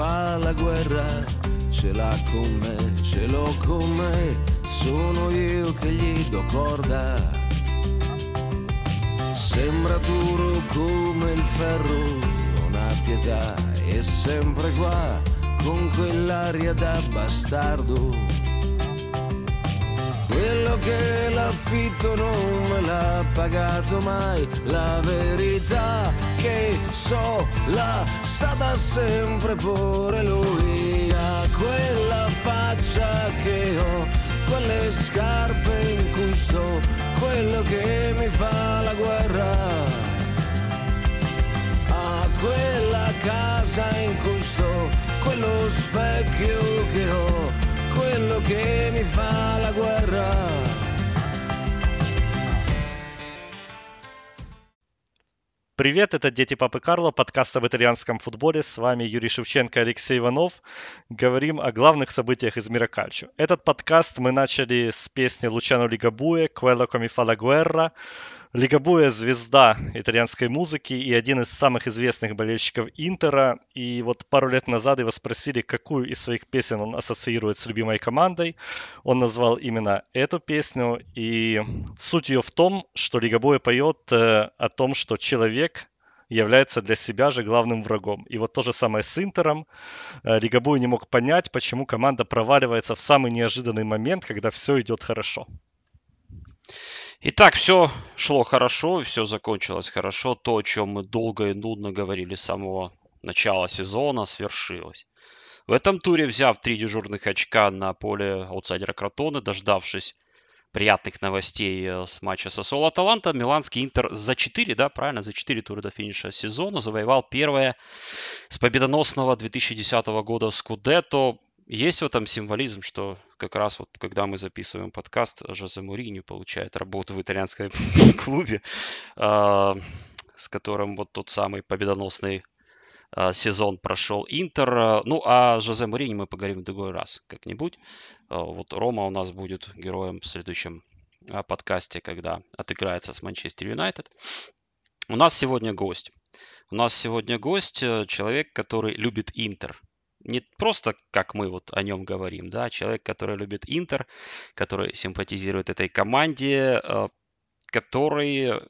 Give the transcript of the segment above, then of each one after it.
fa la guerra, ce l'ha con me, ce l'ho con me, sono io che gli do corda. Sembra duro come il ferro, non ha pietà, è sempre qua, con quell'aria da bastardo quello che l'affitto non me l'ha pagato mai, la verità che so l'ha stata sempre pure lui. Ha quella faccia che ho, quelle scarpe in cui sto, quello che mi fa la guerra. Ha quella casa in cui sto, quello specchio che ho quello che mi fa la guerra. Привет, это «Дети Папы Карло», подкаст об итальянском футболе. С вами Юрий Шевченко и Алексей Иванов. Говорим о главных событиях из мира кальчо. Этот подкаст мы начали с песни Лучано Лигабуэ «Quello mi fa la guerra», Лигабуя – звезда итальянской музыки и один из самых известных болельщиков Интера. И вот пару лет назад его спросили, какую из своих песен он ассоциирует с любимой командой. Он назвал именно эту песню. И суть ее в том, что Лигабуя поет э, о том, что человек является для себя же главным врагом. И вот то же самое с Интером. Э, Лигабуя не мог понять, почему команда проваливается в самый неожиданный момент, когда все идет хорошо. Итак, все шло хорошо, все закончилось хорошо. То, о чем мы долго и нудно говорили с самого начала сезона, свершилось. В этом туре, взяв три дежурных очка на поле аутсайдера Кротоны, дождавшись приятных новостей э, с матча со Соло Аталанта, Миланский Интер за 4, да, правильно, за 4 тура до финиша сезона завоевал первое с победоносного 2010 года Скудетто. Есть в этом символизм, что как раз вот когда мы записываем подкаст, Жозе Мурини получает работу в итальянском клубе, а, с которым вот тот самый победоносный а, сезон прошел Интер. Ну, а Жозе Мурини мы поговорим в другой раз как-нибудь. А, вот Рома у нас будет героем в следующем подкасте, когда отыграется с Манчестер Юнайтед. У нас сегодня гость. У нас сегодня гость, э, человек, который любит Интер не просто как мы вот о нем говорим, да, человек, который любит Интер, который симпатизирует этой команде, э, который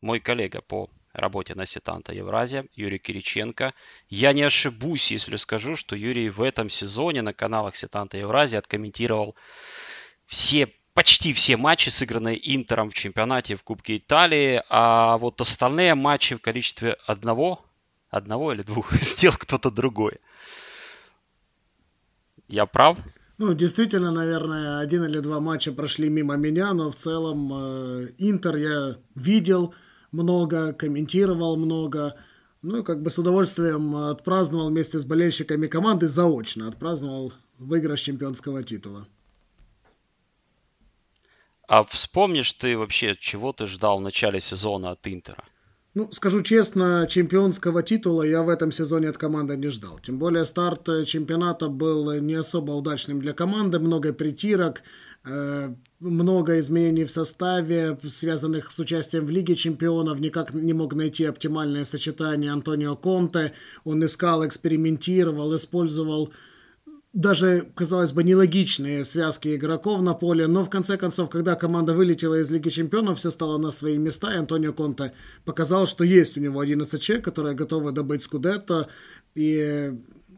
мой коллега по работе на Сетанта Евразия, Юрий Кириченко. Я не ошибусь, если скажу, что Юрий в этом сезоне на каналах Сетанта Евразия откомментировал все почти все матчи, сыгранные Интером в чемпионате в Кубке Италии, а вот остальные матчи в количестве одного, одного или двух сделал кто-то другой. Я прав? Ну, действительно, наверное, один или два матча прошли мимо меня, но в целом э, Интер я видел много, комментировал много. Ну, как бы с удовольствием отпраздновал вместе с болельщиками команды заочно. Отпраздновал выигрыш чемпионского титула. А вспомнишь ты вообще, чего ты ждал в начале сезона от Интера? Ну, скажу честно, чемпионского титула я в этом сезоне от команды не ждал. Тем более старт чемпионата был не особо удачным для команды, много притирок, э, много изменений в составе, связанных с участием в Лиге чемпионов. Никак не мог найти оптимальное сочетание Антонио Конте. Он искал, экспериментировал, использовал даже, казалось бы, нелогичные связки игроков на поле, но в конце концов, когда команда вылетела из Лиги Чемпионов, все стало на свои места, и Антонио Конте показал, что есть у него 11 человек, которые готовы добыть Скудетто, и,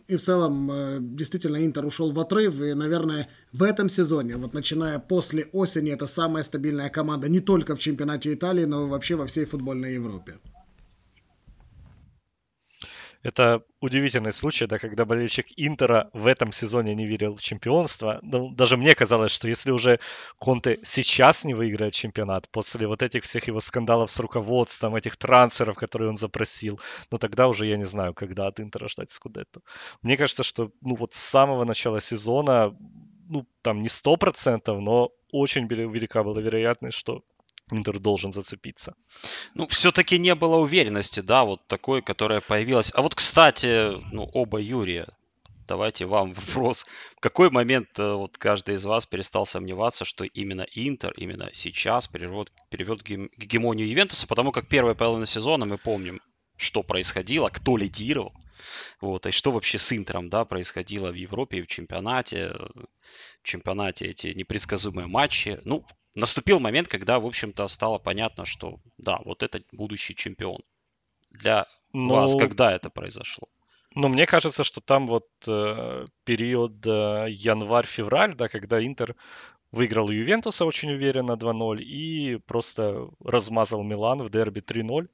и в целом э, действительно Интер ушел в отрыв, и, наверное, в этом сезоне, вот начиная после осени, это самая стабильная команда не только в чемпионате Италии, но и вообще во всей футбольной Европе. Это удивительный случай, да, когда болельщик Интера в этом сезоне не верил в чемпионство. Ну, даже мне казалось, что если уже Конте сейчас не выиграет чемпионат, после вот этих всех его скандалов с руководством, этих трансферов, которые он запросил, ну тогда уже я не знаю, когда от Интера ждать Скудетто. Мне кажется, что ну вот с самого начала сезона, ну там не сто процентов, но очень велика была вероятность, что Интер должен зацепиться. Ну, все-таки не было уверенности, да, вот такой, которая появилась. А вот, кстати, ну, оба Юрия, давайте вам вопрос. В какой момент э, вот каждый из вас перестал сомневаться, что именно Интер именно сейчас перевод, переведет гегемонию Ювентуса, потому как первая половина сезона мы помним, что происходило, кто лидировал. Вот, и что вообще с Интером, да, происходило в Европе и в чемпионате, в чемпионате эти непредсказуемые матчи. Ну, наступил момент, когда, в общем-то, стало понятно, что да, вот это будущий чемпион. Для ну, вас когда это произошло? Ну, мне кажется, что там вот э, период э, январь-февраль, да, когда Интер выиграл Ювентуса очень уверенно 2-0 и просто размазал Милан в дерби 3-0.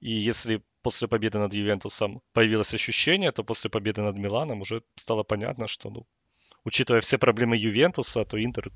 И если после победы над Ювентусом появилось ощущение, то после победы над Миланом уже стало понятно, что, ну, учитывая все проблемы Ювентуса, то Интер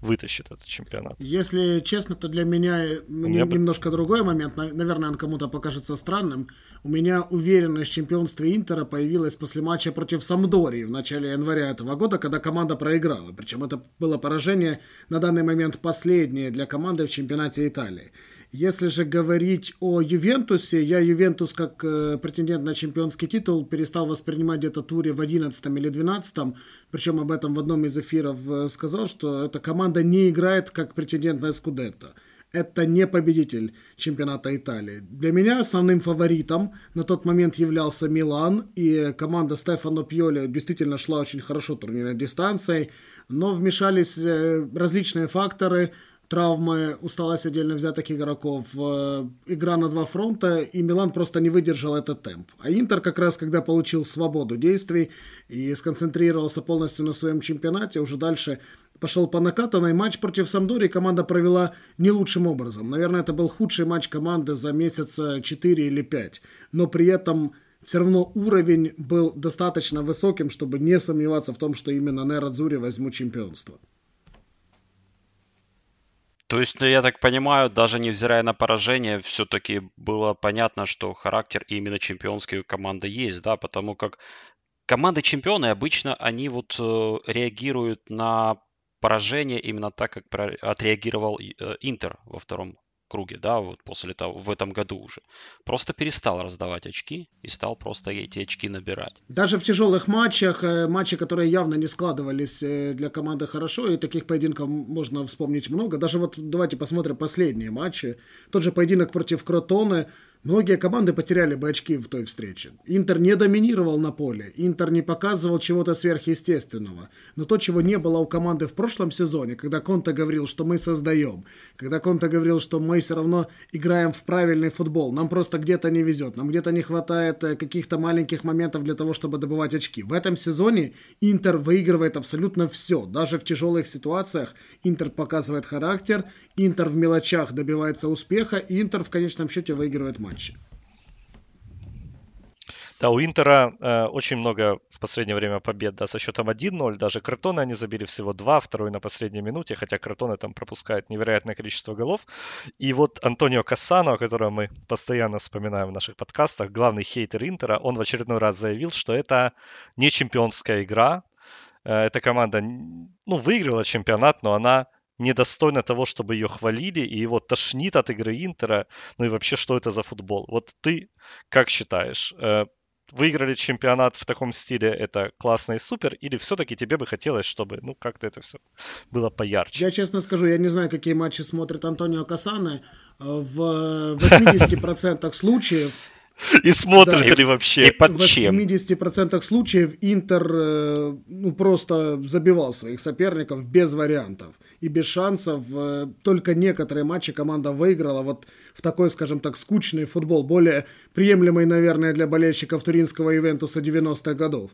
вытащит этот чемпионат. Если честно, то для меня, меня немножко другой момент. Наверное, он кому-то покажется странным. У меня уверенность в чемпионстве Интера появилась после матча против Самдории в начале января этого года, когда команда проиграла. Причем это было поражение на данный момент последнее для команды в чемпионате Италии. Если же говорить о Ювентусе, я Ювентус как э, претендент на чемпионский титул перестал воспринимать где-то туре в 11 или 12 причем об этом в одном из эфиров э, сказал, что эта команда не играет как претендент на Скудетто. Это не победитель чемпионата Италии. Для меня основным фаворитом на тот момент являлся Милан, и команда Стефано Пьоли действительно шла очень хорошо турнирной дистанцией, но вмешались э, различные факторы – травмы, усталость отдельно взятых игроков, э, игра на два фронта, и Милан просто не выдержал этот темп. А Интер как раз, когда получил свободу действий и сконцентрировался полностью на своем чемпионате, уже дальше пошел по накатанной. Матч против Самдори команда провела не лучшим образом. Наверное, это был худший матч команды за месяца 4 или 5. Но при этом все равно уровень был достаточно высоким, чтобы не сомневаться в том, что именно Нера Дзури возьмут чемпионство. То есть, ну, я так понимаю, даже невзирая на поражение, все-таки было понятно, что характер именно чемпионской команды есть, да, потому как команды чемпионы обычно, они вот э, реагируют на поражение именно так, как отреагировал э, Интер во втором круге, да, вот после того, в этом году уже. Просто перестал раздавать очки и стал просто эти очки набирать. Даже в тяжелых матчах, э, матчи, которые явно не складывались э, для команды хорошо, и таких поединков можно вспомнить много. Даже вот давайте посмотрим последние матчи. Тот же поединок против Кротоны – Многие команды потеряли бы очки в той встрече. Интер не доминировал на поле, Интер не показывал чего-то сверхъестественного. Но то, чего не было у команды в прошлом сезоне, когда Конта говорил, что мы создаем, когда Конта говорил, что мы все равно играем в правильный футбол, нам просто где-то не везет, нам где-то не хватает э, каких-то маленьких моментов для того, чтобы добывать очки. В этом сезоне Интер выигрывает абсолютно все. Даже в тяжелых ситуациях Интер показывает характер, Интер в мелочах добивается успеха, и Интер в конечном счете выигрывает матч матче. Да, у Интера э, очень много в последнее время побед, да, со счетом 1-0. Даже Кротоны они забили всего 2, второй на последней минуте, хотя Кротоны там пропускают невероятное количество голов. И вот Антонио Кассано, которого мы постоянно вспоминаем в наших подкастах, главный хейтер Интера, он в очередной раз заявил, что это не чемпионская игра. Э, эта команда, ну, выиграла чемпионат, но она недостойна того, чтобы ее хвалили, и его тошнит от игры Интера. Ну и вообще, что это за футбол? Вот ты как считаешь? Э, выиграли чемпионат в таком стиле, это классно и супер, или все-таки тебе бы хотелось, чтобы, ну, как-то это все было поярче? Я честно скажу, я не знаю, какие матчи смотрит Антонио Касаны. В 80% случаев и смотрит да, ли вообще. И под чем. В 80% случаев Интер э, ну, просто забивал своих соперников без вариантов и без шансов. Э, только некоторые матчи команда выиграла. Вот в такой, скажем так, скучный футбол, более приемлемый, наверное, для болельщиков туринского Ивентуса 90-х годов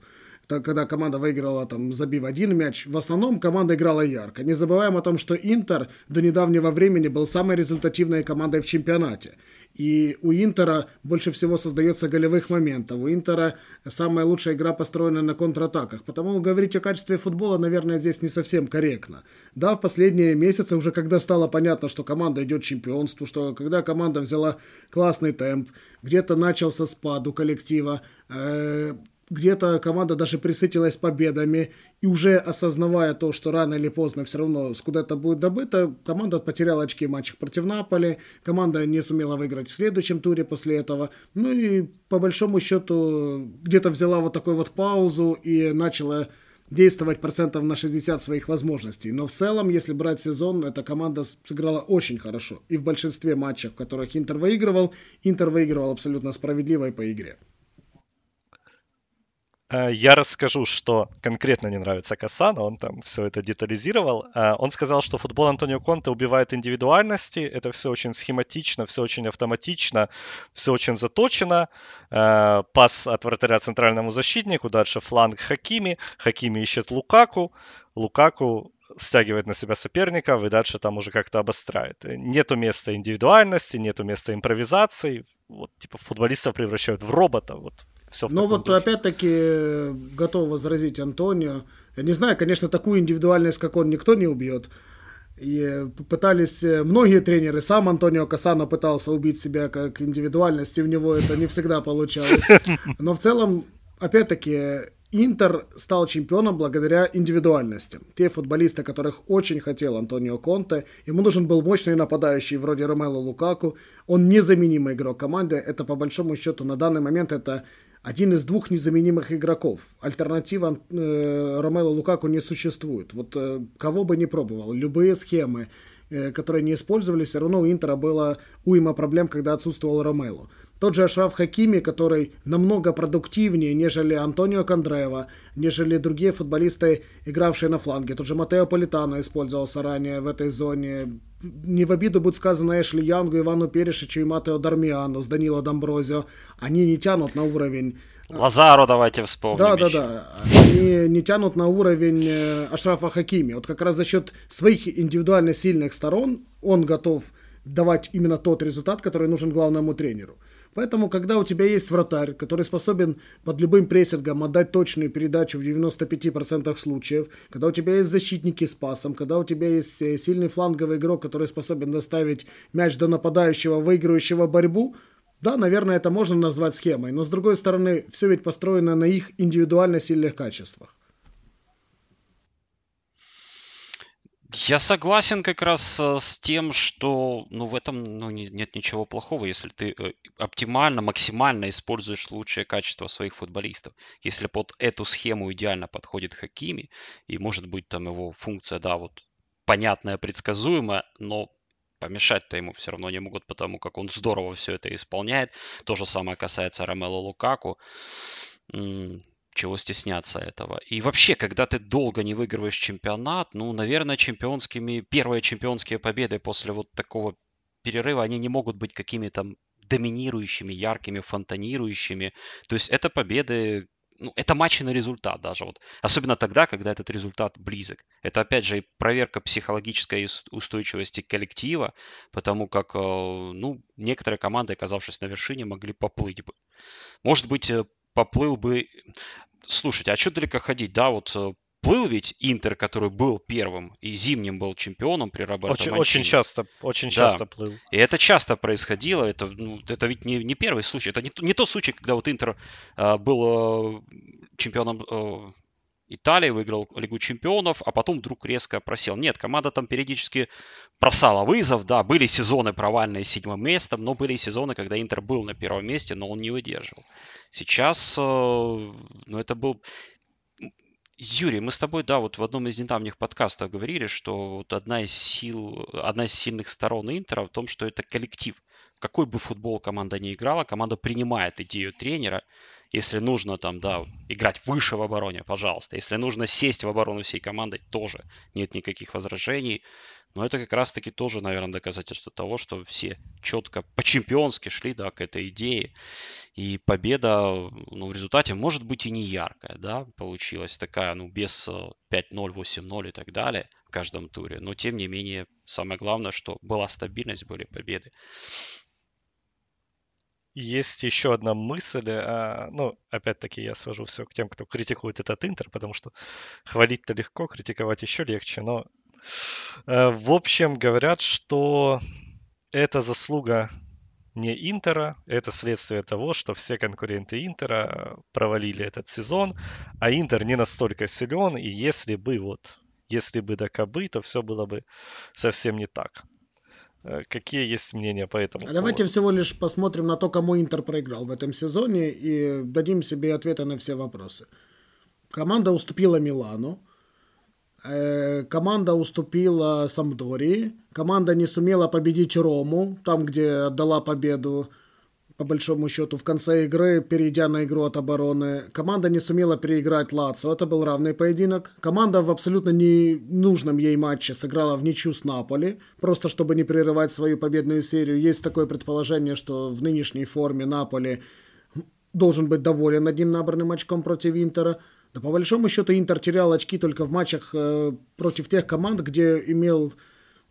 когда команда выиграла, там, забив один мяч, в основном команда играла ярко. Не забываем о том, что Интер до недавнего времени был самой результативной командой в чемпионате. И у Интера больше всего создается голевых моментов. У Интера самая лучшая игра построена на контратаках. Потому говорить о качестве футбола, наверное, здесь не совсем корректно. Да, в последние месяцы, уже когда стало понятно, что команда идет к чемпионству, что когда команда взяла классный темп, где-то начался спад у коллектива, э, где-то команда даже присытилась победами, и уже осознавая то, что рано или поздно все равно куда-то будет добыто, команда потеряла очки в матчах против Наполи, команда не сумела выиграть в следующем туре после этого, ну и по большому счету где-то взяла вот такую вот паузу и начала действовать процентов на 60 своих возможностей. Но в целом, если брать сезон, эта команда сыграла очень хорошо. И в большинстве матчей, в которых Интер выигрывал, Интер выигрывал абсолютно справедливо и по игре. Э, я расскажу, что конкретно не нравится Касана, он там все это детализировал. Э, он сказал, что футбол Антонио Конте убивает индивидуальности, это все очень схематично, все очень автоматично, все очень заточено. Э, пас от вратаря центральному защитнику, дальше фланг Хакими, Хакими ищет Лукаку, Лукаку стягивает на себя соперников и дальше там уже как-то обостряет. Нету места индивидуальности, нету места импровизации. Вот, типа, футболистов превращают в робота. Вот, все Ну вот духе. опять-таки готов возразить Антонио. Я не знаю, конечно, такую индивидуальность, как он, никто не убьет. И пытались э, многие тренеры, сам Антонио Касано пытался убить себя как индивидуальность, и у него это не всегда получалось. Но в целом, опять-таки, Интер стал чемпионом благодаря индивидуальности. Те футболисты, которых очень хотел Антонио Конте, ему нужен был мощный нападающий вроде Ромело Лукаку. Он незаменимый игрок команды. Это по большому счету на данный момент это один из двух незаменимых игроков. Альтернатива э, Ромело Лукаку не существует. Вот э, кого бы ни пробовал, любые схемы, э, которые не использовались, все равно у Интера было уйма проблем, когда отсутствовал Ромело. Тот же Ашраф Хакими, который намного продуктивнее, нежели Антонио Кондреева, нежели другие футболисты, игравшие на фланге. Тот же Матео Политано использовался ранее в этой зоне. Не в обиду будет сказано Эшли Янгу, Ивану Перешичу и Матео Дармиану с Данило Домброзио. Они не тянут на уровень Лазару давайте вспомним. Да, да, да. Они не тянут на уровень э, Ашрафа Хакими. Вот как раз за счет своих индивидуально сильных сторон он готов давать именно тот результат, который нужен главному тренеру. Поэтому, когда у тебя есть вратарь, который способен под любым прессингом отдать точную передачу в 95% случаев, когда у тебя есть защитники с пасом, когда у тебя есть э, сильный фланговый игрок, который способен доставить мяч до нападающего, выигрывающего борьбу, да, наверное, это можно назвать схемой, но с другой стороны, все ведь построено на их индивидуально сильных качествах. Я согласен как раз э, с тем, что ну, в этом ну, не, нет ничего плохого, если ты э, оптимально, максимально используешь лучшее качество своих футболистов. Если под эту схему идеально подходит Хакими, и может быть там его функция, да, вот понятная, предсказуемая, но помешать-то ему все равно не могут, потому как он здорово все это исполняет. То же самое касается Ромело Лукаку чего стесняться этого. И вообще, когда ты долго не выигрываешь чемпионат, ну, наверное, чемпионскими, первые чемпионские победы после вот такого перерыва, они не могут быть какими-то доминирующими, яркими, фонтанирующими. То есть это победы, ну, это матчи на результат даже. Вот. Особенно тогда, когда этот результат близок. Это, опять же, и проверка психологической устойчивости коллектива, потому как, э, ну, некоторые команды, оказавшись на вершине, могли поплыть бы. Может быть, э, поплыл бы... Слушайте, а что далеко ходить, да, вот э, плыл ведь Интер, который был первым и зимним был чемпионом при Роберто очень, очень часто, очень часто да. плыл. И это часто происходило. Это, ну, это ведь не, не первый случай. Это не, не тот случай, когда вот Интер э, был э, чемпионом э, Италии, выиграл Лигу чемпионов, а потом вдруг резко просел. Нет, команда там периодически бросала вызов, да, были сезоны провальные с седьмым местом, но были сезоны, когда Интер был на первом месте, но он не выдерживал. Сейчас, э, ну, это был... Юрий, мы с тобой, да, вот в одном из недавних подкастов говорили, что вот одна из сил, одна из сильных сторон Интера в том, что это коллектив. Какой бы футбол команда ни играла, команда принимает идею тренера, если нужно там, да, играть выше в обороне, пожалуйста. Если нужно сесть в оборону всей командой, тоже нет никаких возражений. Но это как раз-таки тоже, наверное, доказательство того, что все четко по-чемпионски шли, да, к этой идее. И победа, ну, в результате, может быть, и не яркая, да, получилась такая, ну, без 5-0, э, 8-0 и так далее в каждом туре. Но, тем не менее, самое главное, что была стабильность, были победы есть еще одна мысль. А, ну, опять-таки, я свожу все к тем, кто критикует этот Интер, потому что хвалить-то легко, критиковать еще легче. Но, э, в общем, говорят, что это заслуга не Интера, это следствие того, что все конкуренты Интера провалили этот сезон, а Интер не настолько силен, и если бы вот, если бы до кобы, то все было бы совсем не так. Э, какие есть мнения по этому? А давайте всего лишь посмотрим на то, кому Интер проиграл в этом сезоне и дадим себе ответы на все вопросы. Команда уступила Милану, э, команда уступила Самдории, команда не сумела победить Рому, там, где отдала победу. По большому счету, в конце игры, перейдя на игру от обороны. Команда не сумела переиграть Лацо. Это был равный поединок. Команда в абсолютно ненужном ей матче сыграла в ничью с Наполи, просто чтобы не прерывать свою победную серию. Есть такое предположение, что в нынешней форме Наполи должен быть доволен одним набранным очком против Интера. Да по большому счету Интер терял очки только в матчах э, против тех команд, где имел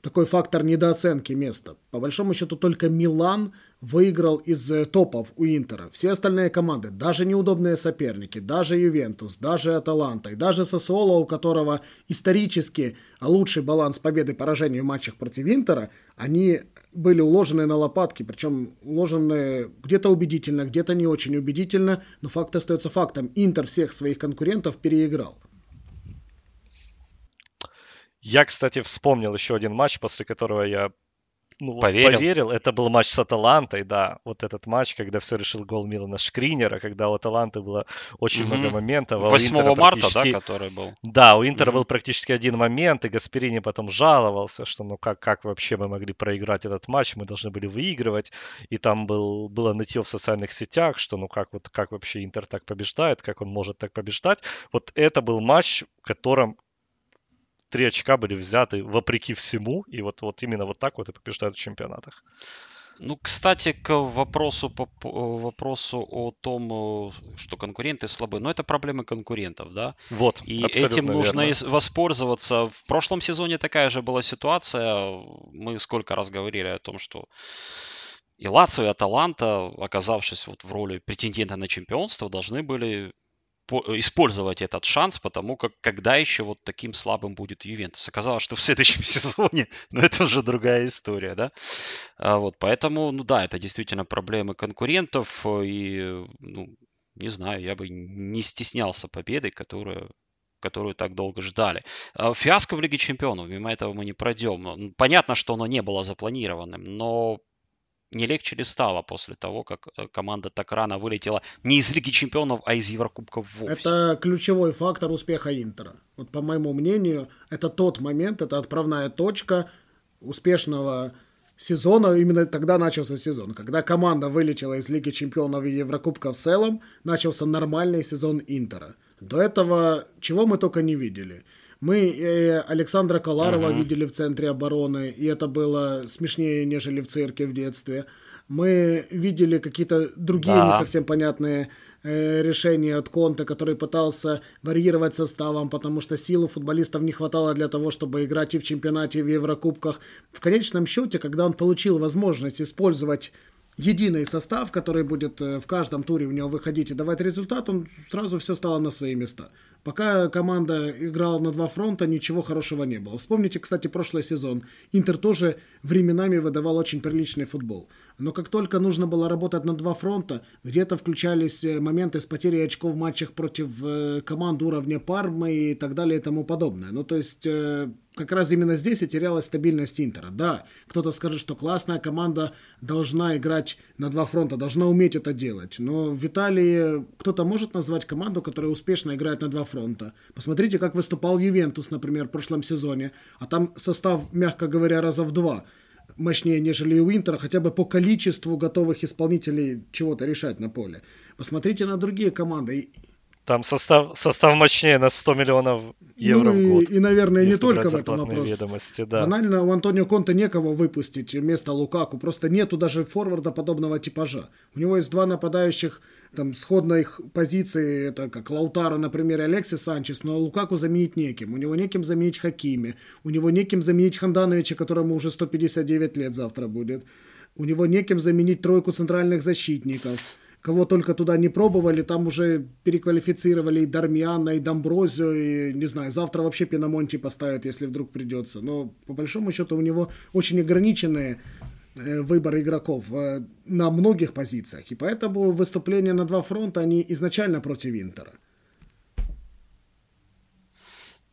такой фактор недооценки места. По большому счету только Милан выиграл из э, топов у Интера. Все остальные команды, даже неудобные соперники, даже Ювентус, даже Аталанта и даже Сосоло, у которого исторически лучший баланс победы и поражений в матчах против Интера, они были уложены на лопатки, причем уложены где-то убедительно, где-то не очень убедительно, но факт остается фактом. Интер всех своих конкурентов переиграл. Я, кстати, вспомнил еще один матч, после которого я ну, поверил. поверил. Это был матч с Аталантой, да. Вот этот матч, когда все решил гол Милана Шкринера, когда у Аталанты было очень угу. много моментов. 8 а марта, да, который был? Да, у Интера угу. был практически один момент, и Гасперини потом жаловался, что ну как, как вообще мы могли проиграть этот матч, мы должны были выигрывать. И там был, было нытье в социальных сетях, что ну как, вот, как вообще Интер так побеждает, как он может так побеждать. Вот это был матч, в котором три очка были взяты вопреки всему, и вот, вот именно вот так вот и побеждают в чемпионатах. Ну, кстати, к вопросу, по, вопросу о том, э, что конкуренты слабы. Но это проблемы конкурентов, да? Вот, И этим нужно верно. воспользоваться. В прошлом сезоне такая же была ситуация. Мы сколько раз говорили о том, что и Лацио, и Аталанта, оказавшись вот в роли претендента на чемпионство, должны были использовать этот шанс, потому как когда еще вот таким слабым будет Ювентус. Оказалось, что в следующем сезоне, но это уже другая история, да. А вот, поэтому, ну да, это действительно проблемы конкурентов, и, ну, не знаю, я бы не стеснялся победы, которую которую так долго ждали. А фиаско в Лиге Чемпионов, мимо этого мы не пройдем. Понятно, что оно не было запланированным, но не легче ли стало после того, как э, команда так рано вылетела не из Лиги Чемпионов, а из Еврокубков вовсе? Это ключевой фактор успеха Интера. Вот по моему мнению, это тот момент, это отправная точка успешного сезона, именно тогда начался сезон. Когда команда вылетела из Лиги Чемпионов и Еврокубка в целом, начался нормальный сезон Интера. До этого чего мы только не видели – мы э, Александра Коларова uh-huh. видели в центре обороны, и это было смешнее, нежели в цирке в детстве. Мы видели какие-то другие да. не совсем понятные э, решения от Конта, который пытался варьировать составом, потому что силы футболистов не хватало для того, чтобы играть и в чемпионате, и в Еврокубках. В конечном счете, когда он получил возможность использовать единый состав, который будет э, в каждом туре в него выходить и давать результат, он сразу все стало на свои места. Пока команда играла на два фронта, ничего хорошего не было. Вспомните, кстати, прошлый сезон. Интер тоже временами выдавал очень приличный футбол. Но как только нужно было работать на два фронта, где-то включались э, моменты с потерей очков в матчах против э, команд уровня Пармы и так далее и тому подобное. Ну, то есть как раз именно здесь и терялась стабильность Интера. Да, кто-то скажет, что классная команда должна играть на два фронта, должна уметь это делать. Но в Италии кто-то может назвать команду, которая успешно играет на два фронта. Посмотрите, как выступал Ювентус, например, в прошлом сезоне. А там состав, мягко говоря, раза в два мощнее, нежели у Интера, хотя бы по количеству готовых исполнителей чего-то решать на поле. Посмотрите на другие команды. Там состав, состав мощнее на 100 миллионов евро ну, в год. И, и наверное, не только в этом вопрос. Ведомости, да. Банально у Антонио Конта некого выпустить вместо Лукаку. Просто нету даже форварда подобного типажа. У него есть два нападающих там сходных позиций, это как Лаутаро, например, и Алексис Санчес, но Лукаку заменить неким. У него неким заменить Хакими. У него неким заменить Хандановича, которому уже 159 лет завтра будет. У него неким заменить тройку центральных защитников кого только туда не пробовали, там уже переквалифицировали и Дармиана, и Домброзио, и, не знаю, завтра вообще Пинамонти поставят, если вдруг придется. Но, по большому счету, у него очень ограниченные э, выбор игроков э, на многих позициях. И поэтому выступления на два фронта, они изначально против Интера.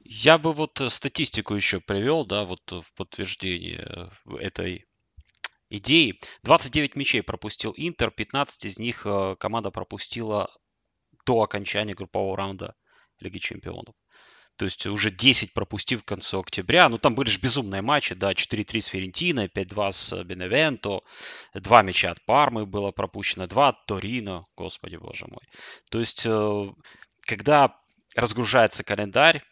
Я бы вот статистику еще привел, да, вот в подтверждение этой идеи. 29 мячей пропустил Интер, 15 из них э, команда пропустила до окончания группового раунда Лиги Чемпионов. То есть уже 10 пропустив к концу октября. Ну, там были же безумные матчи, да, 4-3 с Ферентино, 5-2 с Беневенто, 2 мяча от Пармы было пропущено, 2 от Торино, господи боже мой. То есть, э, когда разгружается календарь,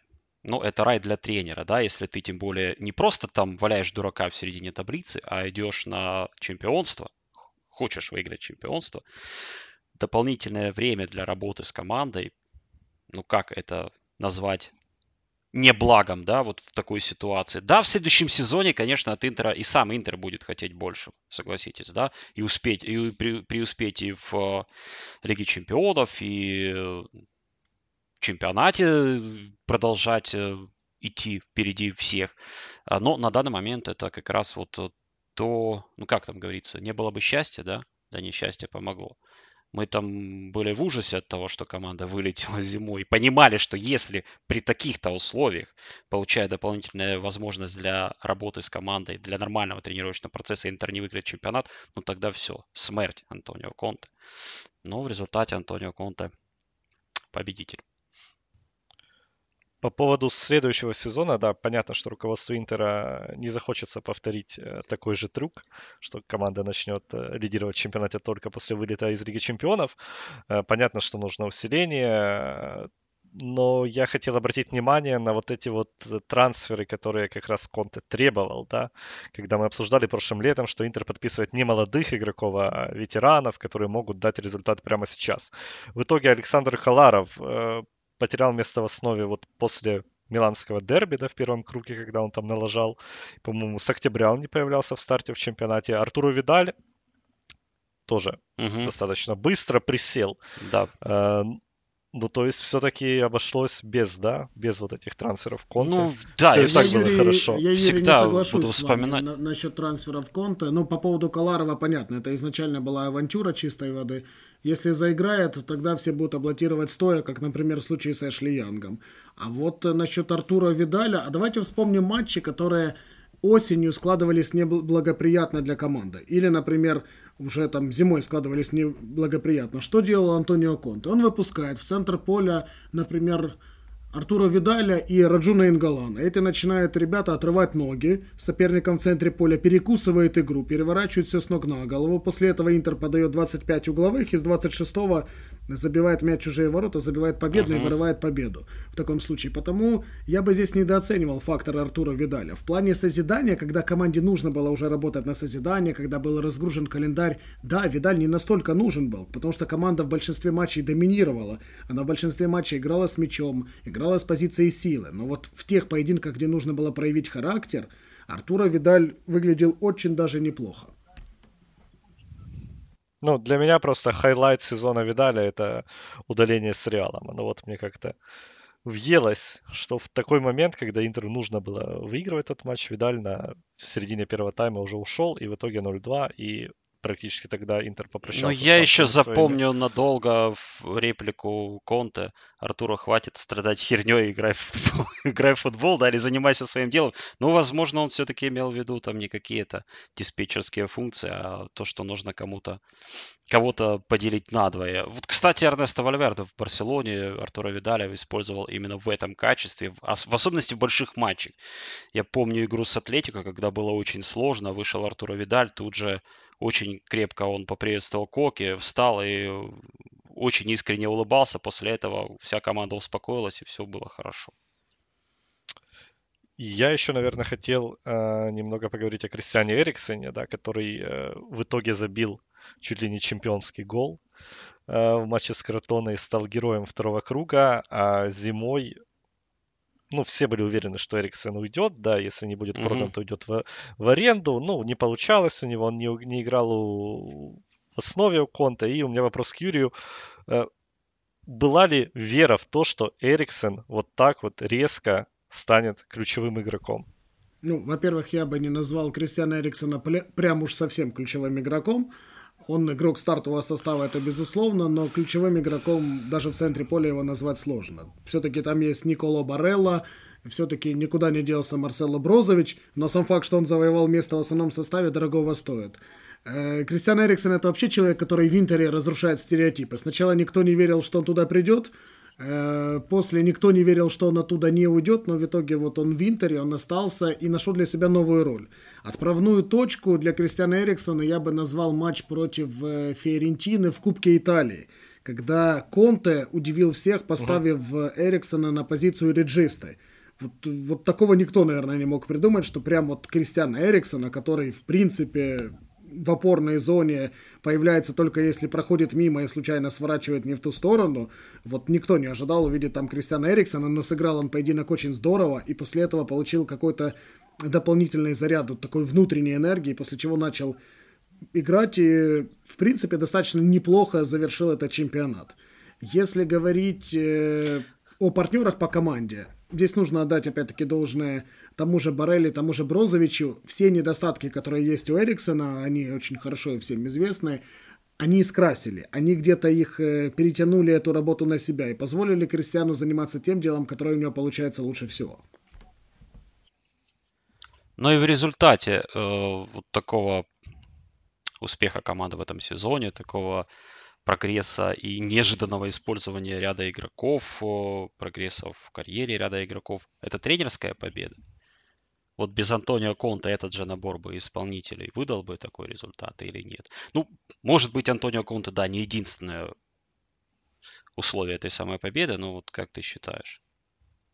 ну, это рай для тренера, да, если ты тем более не просто там валяешь дурака в середине таблицы, а идешь на чемпионство, хочешь выиграть чемпионство, дополнительное время для работы с командой, ну, как это назвать не благом, да, вот в такой ситуации. Да, в следующем сезоне, конечно, от Интера и сам Интер будет хотеть больше, согласитесь, да, и успеть, и при, преуспеть и в Лиге Чемпионов, и чемпионате продолжать э, идти впереди всех. А, но на данный момент это как раз вот то, ну как там говорится, не было бы счастья, да, да несчастье помогло. Мы там были в ужасе от того, что команда вылетела зимой. И понимали, что если при таких-то условиях, получая дополнительную возможность для работы с командой, для нормального тренировочного процесса, Интер не выиграет чемпионат, ну тогда все, смерть Антонио Конте. Но в результате Антонио Конте победитель. По поводу следующего сезона, да, понятно, что руководству Интера не захочется повторить э, такой же трюк, что команда начнет э, лидировать в чемпионате только после вылета из Лиги Чемпионов. Э, понятно, что нужно усиление, но я хотел обратить внимание на вот эти вот трансферы, которые как раз Конте требовал, да, когда мы обсуждали прошлым летом, что Интер подписывает не молодых игроков, а ветеранов, которые могут дать результат прямо сейчас. В итоге Александр Халаров потерял место в основе вот после миланского дерби, да, в первом круге, когда он там налажал. По-моему, с октября он не появлялся в старте в чемпионате. Артуру Видаль тоже угу. достаточно быстро присел. Да. Ну, то есть все-таки обошлось без, да, без вот этих трансферов Конте. Ну, да, Все я, и так было Юрий, хорошо. Я, Юрий, Всегда не соглашусь буду с вами вспоминать. на, насчет трансферов Конте. Ну, по поводу Каларова, понятно, это изначально была авантюра чистой воды. Если заиграет, тогда все будут аплодировать стоя, как, например, в случае с Эшли Янгом. А вот насчет Артура Видаля, а давайте вспомним матчи, которые осенью складывались неблагоприятно для команды. Или, например, уже там зимой складывались неблагоприятно. Что делал Антонио Конте? Он выпускает в центр поля, например, Артура Видаля и Раджуна Ингалана. Эти начинают ребята отрывать ноги, соперником в центре поля перекусывает игру, переворачивает все с ног на голову. После этого Интер подает 25 угловых, из 26-го забивает мяч чужие ворота, забивает победный uh-huh. и вырывает победу в таком случае. Потому я бы здесь недооценивал фактор Артура Видаля. В плане созидания, когда команде нужно было уже работать на созидание, когда был разгружен календарь, да, Видаль не настолько нужен был, потому что команда в большинстве матчей доминировала. Она в большинстве матчей играла с мячом, играла с позиции силы. Но вот в тех поединках, где нужно было проявить характер, Артура Видаль выглядел очень даже неплохо. Ну, для меня просто highlight сезона Видаля это удаление с Реалом. Ну вот мне как-то въелось, что в такой момент, когда Интеру нужно было выигрывать этот матч, Видаль на середине первого тайма уже ушел, и в итоге 0-2, и практически тогда Интер попрощался. Ну, я еще запомню своими. надолго в реплику Конте. Артуро, хватит страдать херней, играй в футбол, играй в футбол, да, или занимайся своим делом. Ну, возможно, он все-таки имел в виду там не какие-то диспетчерские функции, а то, что нужно кому-то кого-то поделить надвое. Вот, кстати, Эрнесто Вальверде в Барселоне Артура Видаля использовал именно в этом качестве, в особенности в больших матчах. Я помню игру с Атлетико, когда было очень сложно, вышел Артура Видаль, тут же очень крепко он поприветствовал Коки, встал и очень искренне улыбался. После этого вся команда успокоилась, и все было хорошо. Я еще, наверное, хотел э, немного поговорить о Кристиане Эриксоне, да, который э, в итоге забил чуть ли не чемпионский гол э, в матче с Кротоной стал героем второго круга, а зимой ну, все были уверены, что Эриксон уйдет, да, если не будет продан, mm-hmm. то уйдет в, в аренду. Ну, не получалось у него, он не, не играл у, в основе у Конта. И у меня вопрос к Юрию. Э, была ли вера в то, что Эриксон вот так вот резко станет ключевым игроком? Ну, во-первых, я бы не назвал Кристиана Эриксона прям уж совсем ключевым игроком. Он игрок стартового состава, это безусловно, но ключевым игроком даже в центре поля его назвать сложно. Все-таки там есть Николо Барелла, все-таки никуда не делся Марсело Брозович, но сам факт, что он завоевал место в основном составе, дорогого стоит. Э, Кристиан Эриксон это вообще человек, который в Интере разрушает стереотипы. Сначала никто не верил, что он туда придет, после никто не верил, что он оттуда не уйдет, но в итоге вот он в Интере, он остался и нашел для себя новую роль. Отправную точку для Кристиана Эриксона я бы назвал матч против э, Фиорентины в Кубке Италии, когда Конте удивил всех, поставив угу. Эриксона на позицию реджиста. Вот, вот такого никто, наверное, не мог придумать, что прям вот Кристиана Эриксона, который, в принципе, в опорной зоне появляется только если проходит мимо и случайно сворачивает не в ту сторону. Вот никто не ожидал увидеть там Кристиана Эриксона, но сыграл он поединок очень здорово, и после этого получил какой-то дополнительный заряд вот такой внутренней энергии, после чего начал играть и, в принципе, достаточно неплохо завершил этот чемпионат. Если говорить э, о партнерах по команде, здесь нужно отдать, опять-таки, должное тому же Барелли, тому же Брозовичу. Все недостатки, которые есть у Эриксона, они очень хорошо всем известны, они скрасили. Они где-то их э, перетянули эту работу на себя и позволили Кристиану заниматься тем делом, которое у него получается лучше всего. Ну и в результате э, вот такого успеха команды в этом сезоне, такого прогресса и неожиданного использования ряда игроков, прогресса в карьере ряда игроков. Это тренерская победа. Вот без Антонио Конта этот же набор бы исполнителей выдал бы такой результат или нет? Ну, может быть, Антонио Конта, да, не единственное условие этой самой победы, но вот как ты считаешь?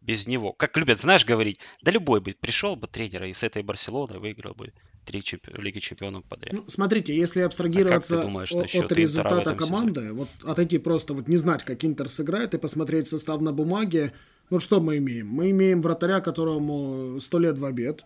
Без него. Как любят, знаешь, говорить, да любой бы пришел бы тренера и с этой Барселоной выиграл бы три чемпи... Лиги Чемпионов подряд. Ну, смотрите, если абстрагироваться а думаешь, от, от результата команды, сезоне? вот отойти просто вот не знать, как Интер сыграет и посмотреть состав на бумаге, ну что мы имеем? Мы имеем вратаря, которому сто лет в обед,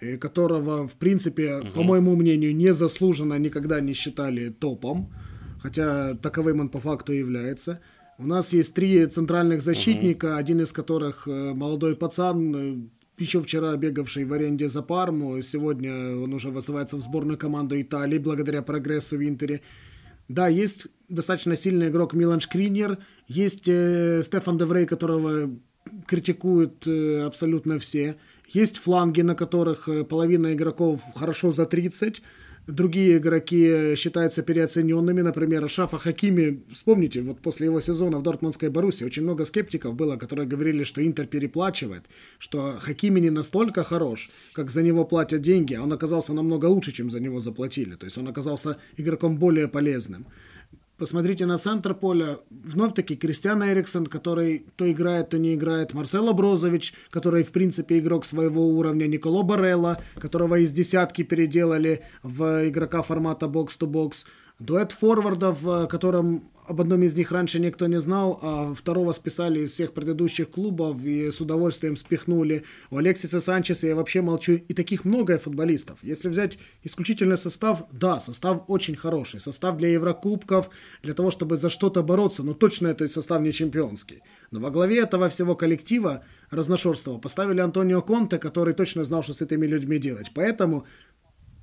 и которого, в принципе, угу. по моему мнению, незаслуженно никогда не считали топом, хотя таковым он по факту является. У нас есть три центральных защитника, угу. один из которых э, молодой пацан, э, еще вчера бегавший в аренде за Парму, сегодня он уже вызывается в сборную команду Италии благодаря прогрессу в Интере. Да, есть достаточно сильный игрок Милан Шкринер, есть э, Стефан Деврей, которого критикуют э, абсолютно все. Есть фланги, на которых э, половина игроков хорошо за 30, другие игроки считаются переоцененными. Например, Шафа Хакими, вспомните, вот после его сезона в Дортмундской Баруси очень много скептиков было, которые говорили, что Интер переплачивает, что Хакими не настолько хорош, как за него платят деньги, а он оказался намного лучше, чем за него заплатили. То есть он оказался игроком более полезным. Посмотрите на центр поля. Вновь-таки Кристиан Эриксон, который то играет, то не играет. Марсело Брозович, который, в принципе, игрок своего уровня. Николо Барелла, которого из десятки переделали в игрока формата бокс-то-бокс. Дуэт форвардов, о котором об одном из них раньше никто не знал, а второго списали из всех предыдущих клубов и с удовольствием спихнули. У Алексиса Санчеса я вообще молчу. И таких много футболистов. Если взять исключительный состав, да, состав очень хороший. Состав для Еврокубков, для того, чтобы за что-то бороться, но точно этот состав не чемпионский. Но во главе этого всего коллектива разношерстного поставили Антонио Конте, который точно знал, что с этими людьми делать. Поэтому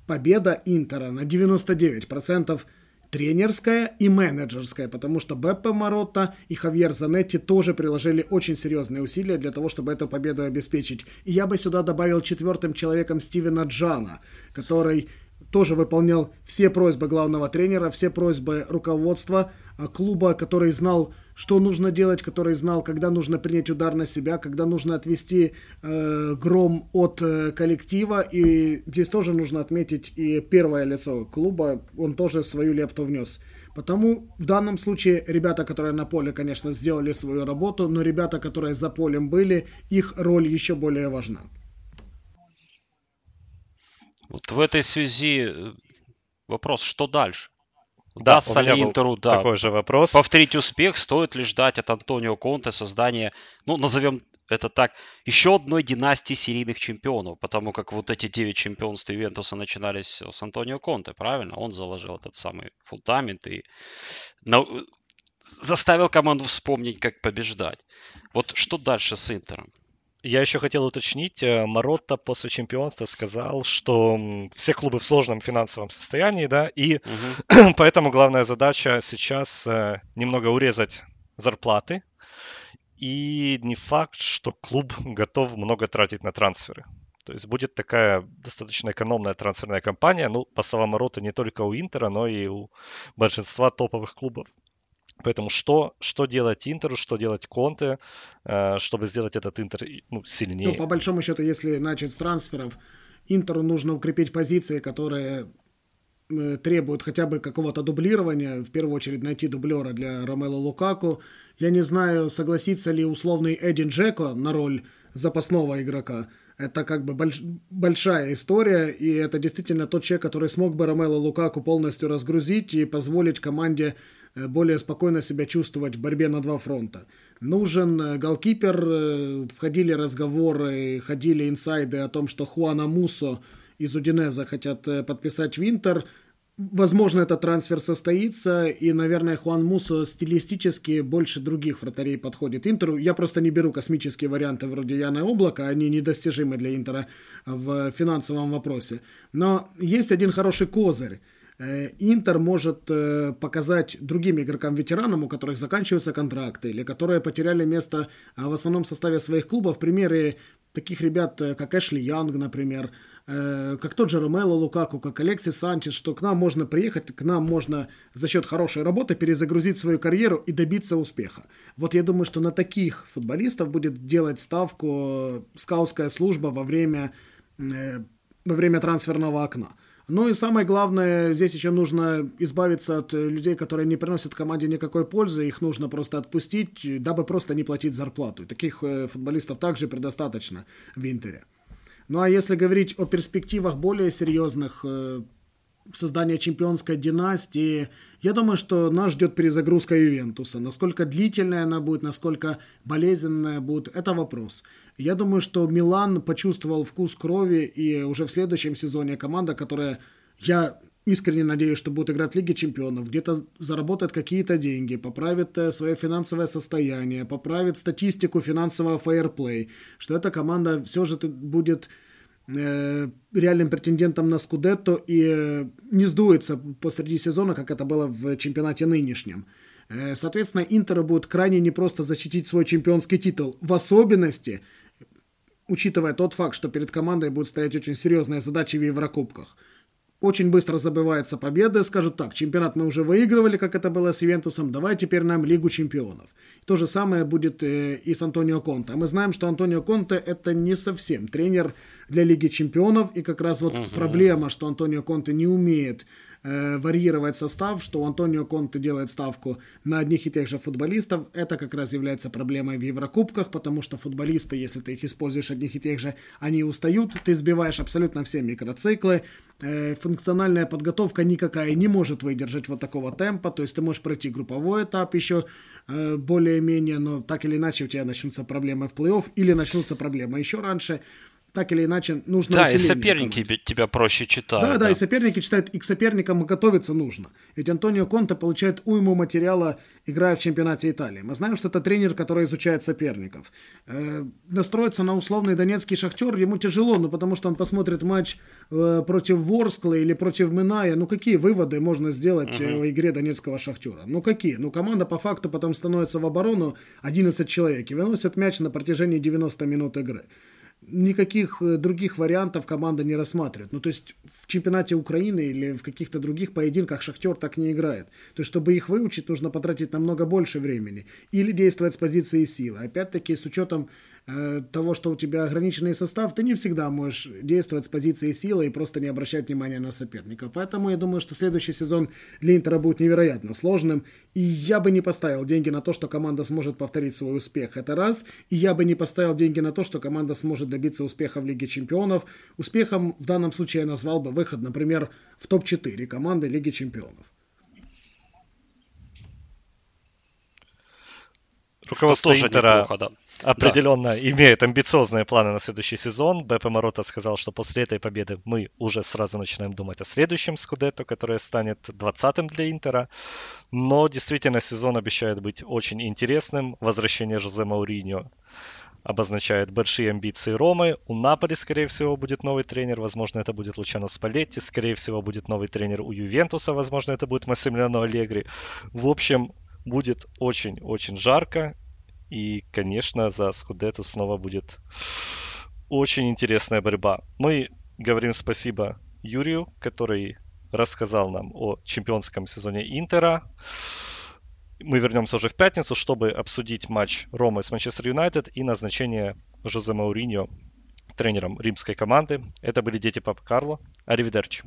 победа Интера на 99% тренерская и менеджерская, потому что Беппе Маротта и Хавьер Занетти тоже приложили очень серьезные усилия для того, чтобы эту победу обеспечить. И я бы сюда добавил четвертым человеком Стивена Джана, который тоже выполнял все просьбы главного тренера, все просьбы руководства а, клуба, который знал, что нужно делать, который знал, когда нужно принять удар на себя, когда нужно отвести э, гром от э, коллектива. И здесь тоже нужно отметить и первое лицо клуба, он тоже свою лепту внес. Потому в данном случае ребята, которые на поле, конечно, сделали свою работу, но ребята, которые за полем были, их роль еще более важна. Вот в этой связи э, вопрос, что дальше? Да, с Интеру, да, такой же вопрос. Повторить успех, стоит ли ждать от Антонио Конте создания, ну, назовем это так, еще одной династии серийных чемпионов, потому как вот эти 9 чемпионств Ювентуса начинались с Антонио Конте, правильно? Он заложил этот самый фундамент и на... заставил команду вспомнить, как побеждать. Вот что дальше с Интером? Я еще хотел уточнить, э, Маротта после чемпионства сказал, что все клубы в сложном финансовом состоянии, да, и угу. поэтому главная задача сейчас э, немного урезать зарплаты, и не факт, что клуб готов много тратить на трансферы. То есть будет такая достаточно экономная трансферная кампания, ну, по словам Марота, не только у Интера, но и у большинства топовых клубов. Поэтому что, что делать Интеру, что делать Конте, э, чтобы сделать этот Интер ну, сильнее? Ну, по большому счету, если начать с трансферов, Интеру нужно укрепить позиции, которые э, требуют хотя бы какого-то дублирования. В первую очередь найти дублера для Ромело Лукаку. Я не знаю, согласится ли условный Эдин Джеко на роль запасного игрока. Это как бы больш... большая история, и это действительно тот человек, который смог бы Ромело Лукаку полностью разгрузить и позволить команде более спокойно себя чувствовать в борьбе на два фронта. Нужен э, голкипер, э, входили разговоры, ходили инсайды о том, что Хуана Мусо из Удинеза хотят подписать Винтер. Возможно, этот трансфер состоится, и, наверное, Хуан Мусо стилистически больше других вратарей подходит Интеру. Я просто не беру космические варианты вроде Яна Облака, они недостижимы для Интера в финансовом вопросе. Но есть один хороший козырь – Э, Интер может э, показать другим игрокам-ветеранам, у которых заканчиваются контракты, или которые потеряли место а, в основном составе своих клубов, примеры таких ребят, э, как Эшли Янг, например, как тот же Ромело Лукаку, как Алексис Санчес, что к нам можно приехать, к нам можно за счет хорошей работы перезагрузить свою карьеру и добиться успеха. Вот я думаю, что на таких футболистов будет делать ставку скаутская служба во время, во время трансферного окна. Ну и самое главное, здесь еще нужно избавиться от людей, которые не приносят команде никакой пользы, их нужно просто отпустить, дабы просто не платить зарплату. Таких э, футболистов также предостаточно в Интере. Ну а если говорить о перспективах более серьезных э, создания чемпионской династии, я думаю, что нас ждет перезагрузка Ювентуса. Насколько длительная она будет, насколько болезненная будет, это вопрос. Я думаю, что Милан почувствовал вкус крови, и уже в следующем сезоне команда, которая, я искренне надеюсь, что будет играть в Лиге Чемпионов, где-то заработает какие-то деньги, поправит э, свое финансовое состояние, поправит статистику финансового фейерплей, что эта команда все же будет э, реальным претендентом на Скудетто и э, не сдуется посреди сезона, как это было в чемпионате нынешнем. Соответственно, Интеру будет крайне непросто защитить свой чемпионский титул. В особенности – учитывая тот факт, что перед командой будет стоять очень серьезная задача в Еврокубках. Очень быстро забывается победа, скажут так, чемпионат мы уже выигрывали, как это было с Ивентусом, давай теперь нам Лигу чемпионов. То же самое будет э, и с Антонио Конте. Мы знаем, что Антонио Конте это не совсем тренер для Лиги чемпионов, и как раз вот угу. проблема, что Антонио Конте не умеет э, варьировать состав, что Антонио Конте делает ставку на одних и тех же футболистов. Это как раз является проблемой в Еврокубках, потому что футболисты, если ты их используешь одних и тех же, они устают, ты сбиваешь абсолютно все микроциклы. Э, функциональная подготовка никакая не может выдержать вот такого темпа, то есть ты можешь пройти групповой этап еще э, более-менее, но так или иначе у тебя начнутся проблемы в плей-офф или начнутся проблемы еще раньше так или иначе нужно Да, и соперники команде. тебя проще читают. Да, да, да, и соперники читают, и к соперникам готовиться нужно. Ведь Антонио Конте получает уйму материала, играя в чемпионате Италии. Мы знаем, что это тренер, который изучает соперников. Э, настроиться на условный донецкий шахтер ему тяжело, ну потому что он посмотрит матч э, против Ворскла или против Миная. Ну какие выводы можно сделать угу. в игре донецкого шахтера? Ну какие? Ну команда по факту потом становится в оборону 11 человек и выносит мяч на протяжении 90 минут игры никаких э, других вариантов команда не рассматривает. Ну, то есть в чемпионате Украины или в каких-то других поединках Шахтер так не играет. То есть, чтобы их выучить, нужно потратить намного больше времени. Или действовать с позиции силы. Опять-таки, с учетом Э, того, что у тебя ограниченный состав, ты не всегда можешь действовать с позиции силы и просто не обращать внимания на соперника. Поэтому я думаю, что следующий сезон для Интера будет невероятно сложным. И я бы не поставил деньги на то, что команда сможет повторить свой успех. Это раз. И я бы не поставил деньги на то, что команда сможет добиться успеха в Лиге Чемпионов. Успехом в данном случае я назвал бы выход, например, в топ-4 команды Лиги Чемпионов. Руководство тоже Интера неплохо, да. определенно да. имеет амбициозные планы на следующий сезон. БП Морота сказал, что после этой победы мы уже сразу начинаем думать о следующем Скудетто, которое станет 20-м для Интера. Но действительно сезон обещает быть очень интересным. Возвращение Жозе Мауриньо обозначает большие амбиции Ромы. У Наполи, скорее всего, будет новый тренер. Возможно, это будет Лучано Спалетти. Скорее всего, будет новый тренер у Ювентуса. Возможно, это будет Массимилиано Аллегри. В общем, будет очень-очень жарко. И, конечно, за Скудету снова будет очень интересная борьба. Мы говорим спасибо Юрию, который рассказал нам о чемпионском сезоне Интера. Мы вернемся уже в пятницу, чтобы обсудить матч Ромы с Манчестер Юнайтед и назначение Жозе Мауриньо тренером римской команды. Это были дети Папы Карло. Аривидерчи.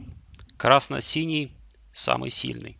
Красно-синий самый сильный.